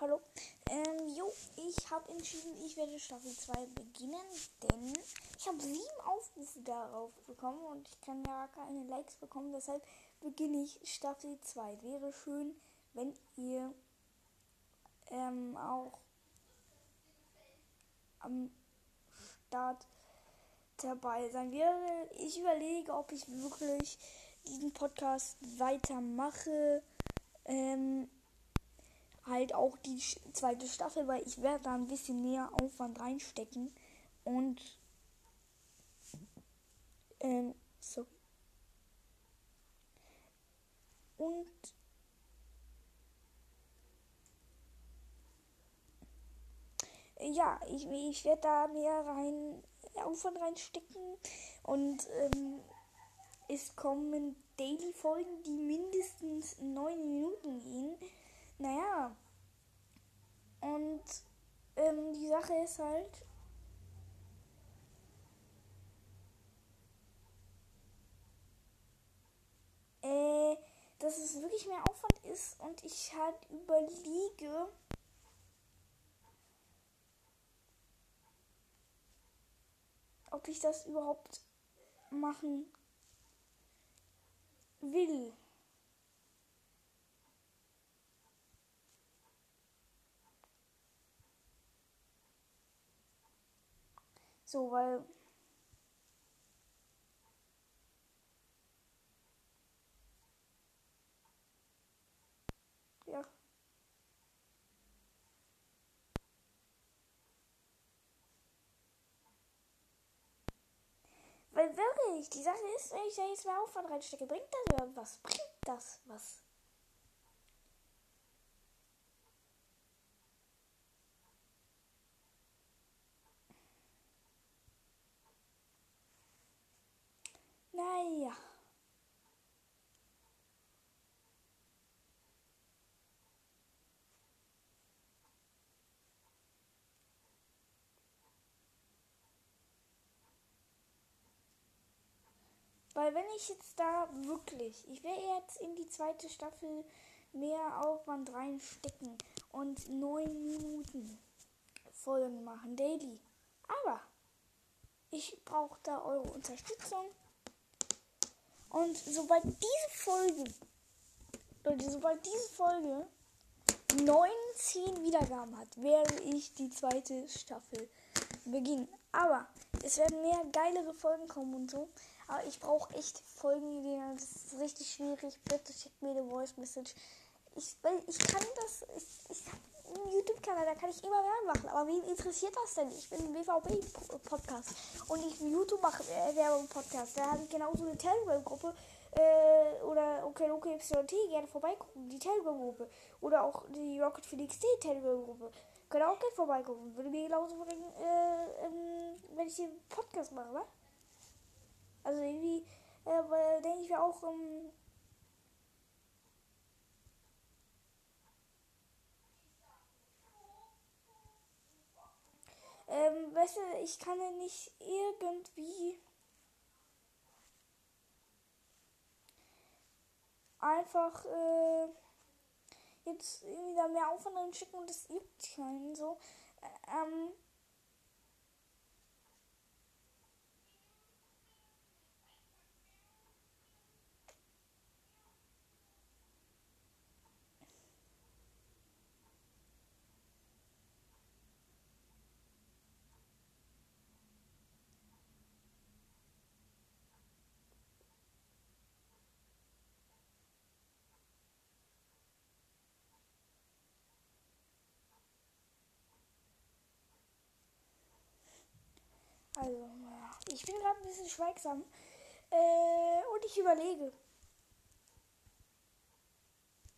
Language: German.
Hallo. Ähm, jo, ich habe entschieden, ich werde Staffel 2 beginnen, denn ich habe sieben Aufrufe darauf bekommen und ich kann ja keine Likes bekommen, deshalb beginne ich Staffel 2. Wäre schön, wenn ihr ähm, auch am Start dabei sein wäre. Ich überlege, ob ich wirklich diesen Podcast weitermache. Ähm, halt auch die zweite Staffel, weil ich werde da ein bisschen mehr Aufwand reinstecken. Und ähm, so. Und ja, ich, ich werde da mehr rein Aufwand reinstecken und ähm, es kommen Daily-Folgen, die mindestens neun Minuten gehen. Naja. Und ähm, ist halt. Äh, dass es wirklich mehr Aufwand ist und ich halt überlege, ob ich das überhaupt machen will. So, weil. Ja. Weil wirklich, die Sache ist, wenn ich da jetzt mehr Aufwand reinstecke, bringt das oder was? Bringt das was? Weil wenn ich jetzt da wirklich, ich werde jetzt in die zweite Staffel mehr Aufwand reinstecken und neun Minuten Folgen machen, daily. Aber ich brauche da eure Unterstützung. Und sobald diese Folge, Leute, sobald diese Folge 19 Wiedergaben hat, werde ich die zweite Staffel beginnen. Aber es werden mehr geilere Folgen kommen und so. Aber ich brauche echt Folgenideen. Das ist richtig schwierig. Bitte schickt mir eine Voice Message. Ich, weil ich kann das. Ich, ich habe einen YouTube-Kanal, da kann ich immer Werbung machen. Aber wen interessiert das denn? Ich bin ein BVB-Podcast. Und ich YouTube mache äh, Werbung-Podcast. Da habe ich genauso eine Telegram-Gruppe. Äh, oder okay, okay, YT gerne vorbeigucken. Die Telegram-Gruppe. Oder auch die Rocket Felix D Telegram-Gruppe. Könnt auch gerne vorbeigucken. Würde mir genauso bringen, äh, ähm, wenn ich den Podcast mache, ne? Also irgendwie, äh, denke ich mir auch, ähm, ähm, weißt du, ich kann ja nicht irgendwie einfach, äh, jetzt da mehr Aufwand schicken und das juckt keinen so. Ähm, Also, naja. Ich bin gerade ein bisschen schweigsam. Äh, und ich überlege.